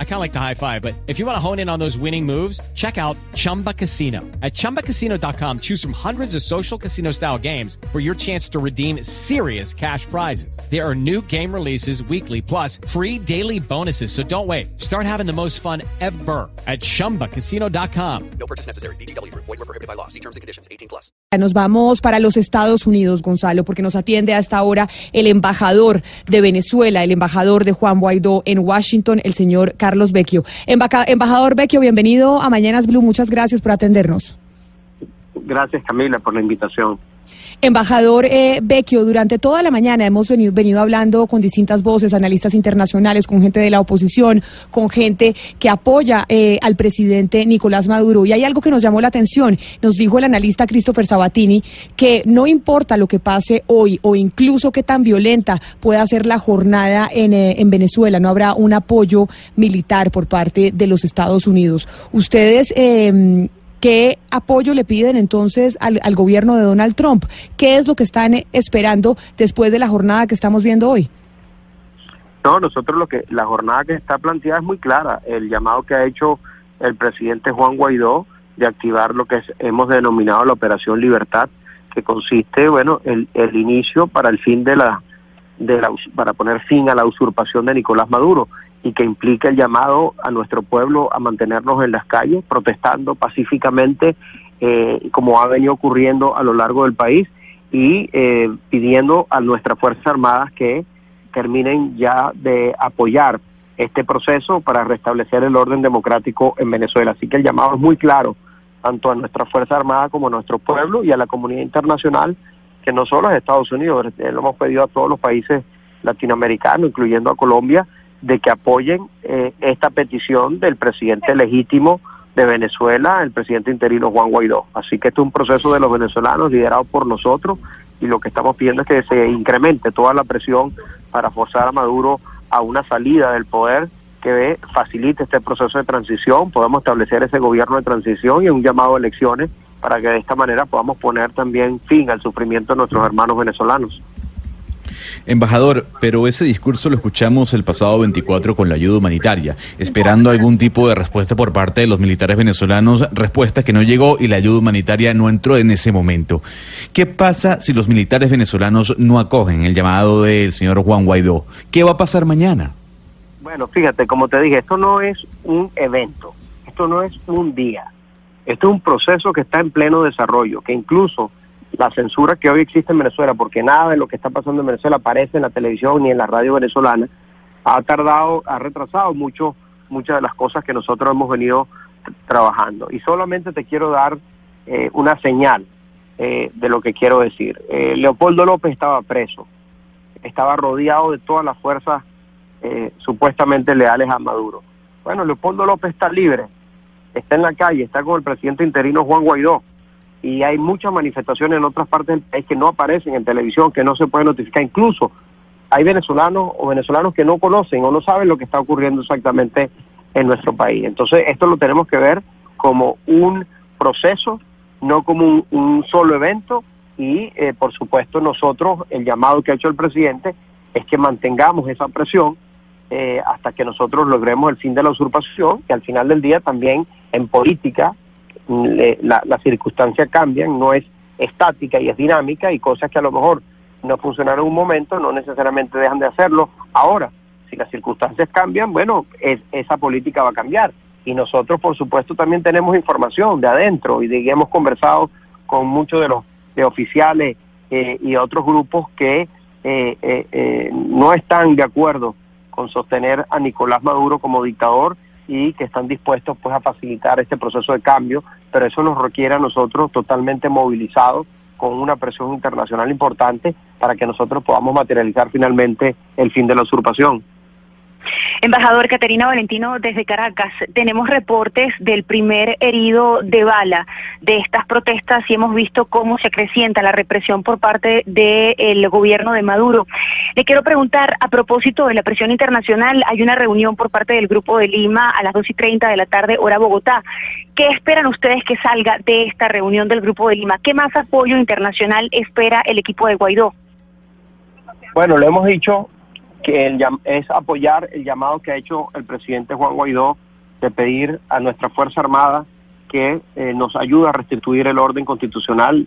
I kind of like the high five, but if you want to hone in on those winning moves, check out Chumba Casino. At ChumbaCasino.com, choose from hundreds of social casino style games for your chance to redeem serious cash prizes. There are new game releases weekly, plus free daily bonuses. So don't wait. Start having the most fun ever at ChumbaCasino.com. No purchase necessary. BGW. Void were prohibited by law. See terms and conditions. 18 plus. Nos vamos para los Estados Unidos, Gonzalo, porque nos atiende a esta hora el embajador de Venezuela, el embajador embajador de Juan Guaidó en Washington, el señor Carlos Vecchio. embajador Vecchio, bienvenido a Mañanas Blue. Muchas gracias por atendernos. Gracias, Camila, por la invitación. Embajador eh, Vecchio, durante toda la mañana hemos venido, venido, hablando con distintas voces, analistas internacionales, con gente de la oposición, con gente que apoya eh, al presidente Nicolás Maduro. Y hay algo que nos llamó la atención. Nos dijo el analista Christopher Sabatini que no importa lo que pase hoy o incluso qué tan violenta pueda ser la jornada en, eh, en Venezuela, no habrá un apoyo militar por parte de los Estados Unidos. Ustedes eh, ¿Qué apoyo le piden entonces al, gobierno de Donald Trump? ¿Qué es lo que están esperando después de la jornada que estamos viendo hoy? No, nosotros lo que la jornada que está planteada es muy clara. El llamado que ha hecho el presidente Juan Guaidó de activar lo que hemos denominado la Operación Libertad, que consiste, bueno, el, el inicio para el fin de la, de la para poner fin a la usurpación de Nicolás Maduro y que implica el llamado a nuestro pueblo a mantenernos en las calles, protestando pacíficamente, eh, como ha venido ocurriendo a lo largo del país, y eh, pidiendo a nuestras Fuerzas Armadas que terminen ya de apoyar este proceso para restablecer el orden democrático en Venezuela. Así que el llamado es muy claro, tanto a nuestras Fuerzas Armadas como a nuestro pueblo y a la comunidad internacional, que no solo a Estados Unidos, lo hemos pedido a todos los países latinoamericanos, incluyendo a Colombia, de que apoyen eh, esta petición del presidente legítimo de Venezuela, el presidente interino Juan Guaidó. Así que este es un proceso de los venezolanos liderado por nosotros y lo que estamos pidiendo es que se incremente toda la presión para forzar a Maduro a una salida del poder que facilite este proceso de transición, podamos establecer ese gobierno de transición y un llamado a elecciones para que de esta manera podamos poner también fin al sufrimiento de nuestros hermanos venezolanos. Embajador, pero ese discurso lo escuchamos el pasado 24 con la ayuda humanitaria, esperando algún tipo de respuesta por parte de los militares venezolanos, respuesta que no llegó y la ayuda humanitaria no entró en ese momento. ¿Qué pasa si los militares venezolanos no acogen el llamado del señor Juan Guaidó? ¿Qué va a pasar mañana? Bueno, fíjate, como te dije, esto no es un evento, esto no es un día, esto es un proceso que está en pleno desarrollo, que incluso la censura que hoy existe en Venezuela, porque nada de lo que está pasando en Venezuela aparece en la televisión ni en la radio venezolana, ha tardado, ha retrasado mucho muchas de las cosas que nosotros hemos venido trabajando. Y solamente te quiero dar eh, una señal eh, de lo que quiero decir. Eh, Leopoldo López estaba preso, estaba rodeado de todas las fuerzas supuestamente leales a Maduro. Bueno, Leopoldo López está libre, está en la calle, está con el presidente interino Juan Guaidó y hay muchas manifestaciones en otras partes del país que no aparecen en televisión, que no se pueden notificar. Incluso hay venezolanos o venezolanos que no conocen o no saben lo que está ocurriendo exactamente en nuestro país. Entonces, esto lo tenemos que ver como un proceso, no como un, solo evento y, eh, por supuesto, nosotros, el llamado que ha hecho el presidente es que mantengamos esa presión eh, hasta que nosotros logremos el fin de la usurpación, que al final del día también en política la, las circunstancias cambian, no es estática y es dinámica y cosas que a lo mejor no funcionaron en un momento no necesariamente dejan de hacerlo ahora. Si las circunstancias cambian, bueno, esa política va a cambiar. Y nosotros, por supuesto, también tenemos información de adentro y de, hemos conversado con muchos de los de oficiales eh, y otros grupos que eh, eh, no están de acuerdo con sostener a Nicolás Maduro como dictador y que están dispuestos pues a facilitar este proceso de cambio, pero eso nos requiere a nosotros totalmente movilizados con una presión internacional importante para que nosotros podamos materializar finalmente el fin de la usurpación. Embajador Caterina Valentino, desde Caracas, tenemos reportes del primer herido de bala de estas protestas y hemos visto cómo se acrecienta la represión por parte del gobierno de Maduro. Le quiero preguntar, a propósito de la presión internacional, hay una reunión por parte del Grupo de Lima a las 2 y 30 de la tarde, hora Bogotá. ¿Qué esperan ustedes que salga de esta reunión del Grupo de Lima? ¿Qué más apoyo internacional espera el equipo de Guaidó? Bueno, lo hemos dicho que el, es apoyar el llamado que ha hecho el presidente Juan Guaidó de pedir a nuestra Fuerza Armada que eh, nos ayude a restituir el orden constitucional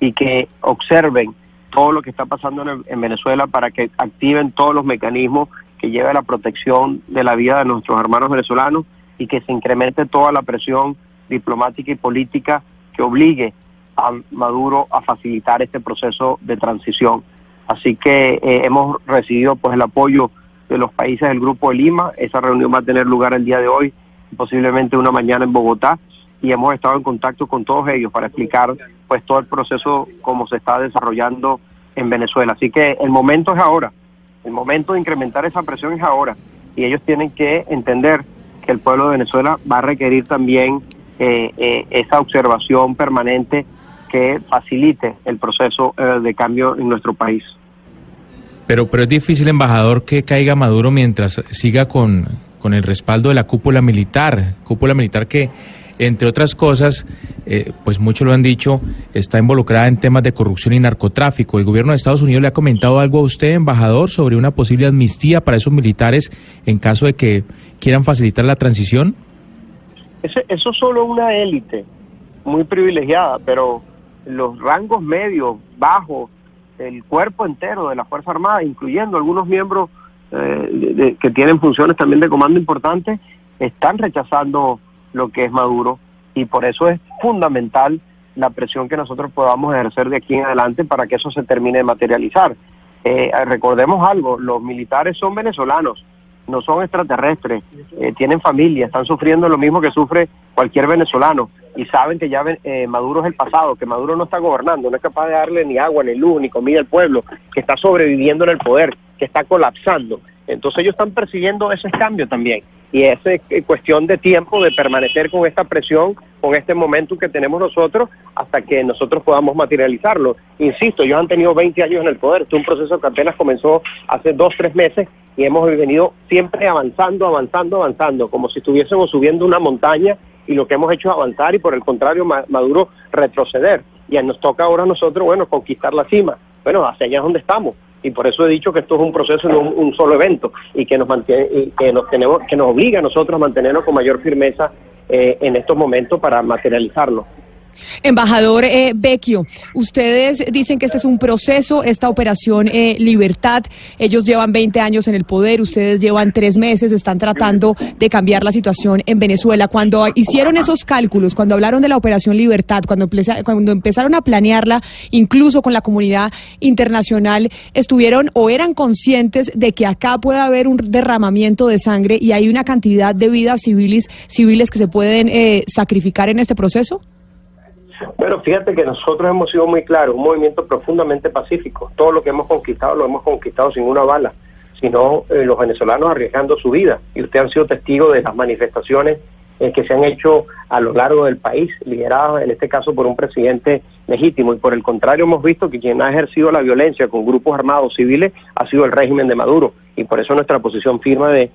y que observen todo lo que está pasando en, en, Venezuela para que activen todos los mecanismos que lleven a la protección de la vida de nuestros hermanos venezolanos y que se incremente toda la presión diplomática y política que obligue a Maduro a facilitar este proceso de transición. Así que eh, hemos recibido pues el apoyo de los países del Grupo de Lima. Esa reunión va a tener lugar el día de hoy, posiblemente una mañana en Bogotá, y hemos estado en contacto con todos ellos para explicar pues todo el proceso como se está desarrollando en Venezuela. Así que el momento es ahora, el momento de incrementar esa presión es ahora, y ellos tienen que entender que el pueblo de Venezuela va a requerir también eh, eh, esa observación permanente que facilite el proceso eh, de cambio en nuestro país. Pero, pero es difícil, embajador, que caiga Maduro mientras siga con, con el respaldo de la cúpula militar, cúpula militar que, entre otras cosas, eh, pues muchos lo han dicho, está involucrada en temas de corrupción y narcotráfico. ¿El gobierno de Estados Unidos le ha comentado algo a usted, embajador, sobre una posible amnistía para esos militares en caso de que quieran facilitar la transición? Eso, eso es solo una élite muy privilegiada, pero los rangos medios, bajos, el cuerpo entero de la Fuerza Armada, incluyendo algunos miembros eh, que tienen funciones también de comando importantes, están rechazando lo que es Maduro y por eso es fundamental la presión que nosotros podamos ejercer de aquí en adelante para que eso se termine de materializar. Eh, recordemos algo, los militares son venezolanos, no son extraterrestres, eh, tienen familia, están sufriendo lo mismo que sufre cualquier venezolano y saben que ya eh, Maduro es el pasado, que Maduro no está gobernando, no es capaz de darle ni agua, ni luz, ni comida al pueblo, que está sobreviviendo en el poder, que está colapsando. Entonces ellos están persiguiendo ese cambio también. Y es cuestión de tiempo de permanecer con esta presión, con este momento que tenemos nosotros, hasta que nosotros podamos materializarlo. Insisto, ellos han tenido 20 años en el poder. Es un proceso que apenas comenzó hace dos, tres meses y hemos venido siempre avanzando, avanzando, avanzando, como si estuviésemos subiendo una montaña y lo que hemos hecho es avanzar y por el contrario Maduro retroceder. Y nos toca ahora a nosotros, bueno, conquistar la cima. Bueno, hacia allá es donde estamos. Y por eso he dicho que esto es un proceso, no un, solo evento, y que nos mantiene, y que nos tenemos, que nos obliga a nosotros a mantenernos con mayor firmeza eh, en estos momentos para materializarlo. Embajador eh, Vecchio, ustedes dicen que este es un proceso, esta operación eh, Libertad, ellos llevan 20 años en el poder, ustedes llevan tres meses, están tratando de cambiar la situación en Venezuela. Cuando hicieron esos cálculos, cuando hablaron de la operación Libertad, cuando, cuando empezaron a planearla, incluso con la comunidad internacional, estuvieron o eran conscientes de que acá puede haber un derramamiento de sangre y hay una cantidad de vidas civiles, civiles que se pueden eh, sacrificar en este proceso? Bueno, fíjate que nosotros hemos sido muy claros, un movimiento profundamente pacífico. Todo lo que hemos conquistado lo hemos conquistado sin una bala, sino eh, los venezolanos arriesgando su vida. Y usted han sido testigo de las manifestaciones eh, que se han hecho a lo largo del país, lideradas en este caso por un presidente legítimo. Y por el contrario, hemos visto que quien ha ejercido la violencia con grupos armados civiles ha sido el régimen de Maduro. Y por eso nuestra posición firma de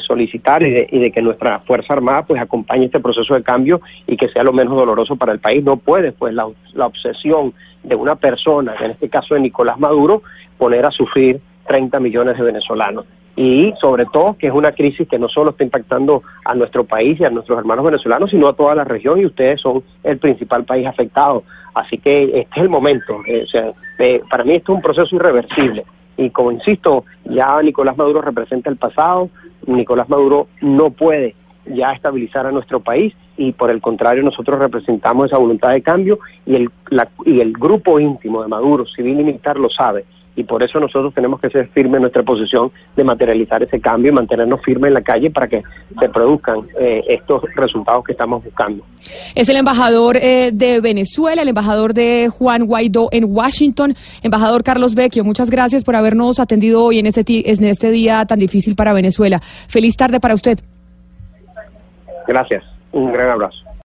solicitar y de, que nuestra Fuerza Armada pues acompañe este proceso de cambio y que sea lo menos doloroso para el país. No puede pues la, la obsesión de una persona, en este caso de Nicolás Maduro, poner a sufrir 30 millones de venezolanos. Y sobre todo que es una crisis que no solo está impactando a nuestro país y a nuestros hermanos venezolanos, sino a toda la región y ustedes son el principal país afectado. Así que este es el momento. Eh, o sea, eh, para mí esto es un proceso irreversible. Y como insisto, ya Nicolás Maduro representa el pasado, Nicolás Maduro no puede ya estabilizar a nuestro país y por el contrario nosotros representamos esa voluntad de cambio y el, y el grupo íntimo de Maduro, civil y militar, lo sabe y por eso nosotros tenemos que ser firmes en nuestra posición de materializar ese cambio y mantenernos firmes en la calle para que se produzcan eh, estos resultados que estamos buscando. Es el embajador eh, de Venezuela, el embajador de Juan Guaidó en Washington, embajador Carlos Vecchio. Muchas gracias por habernos atendido hoy en este, en este día tan difícil para Venezuela. Feliz tarde para usted. Gracias. Un gran abrazo.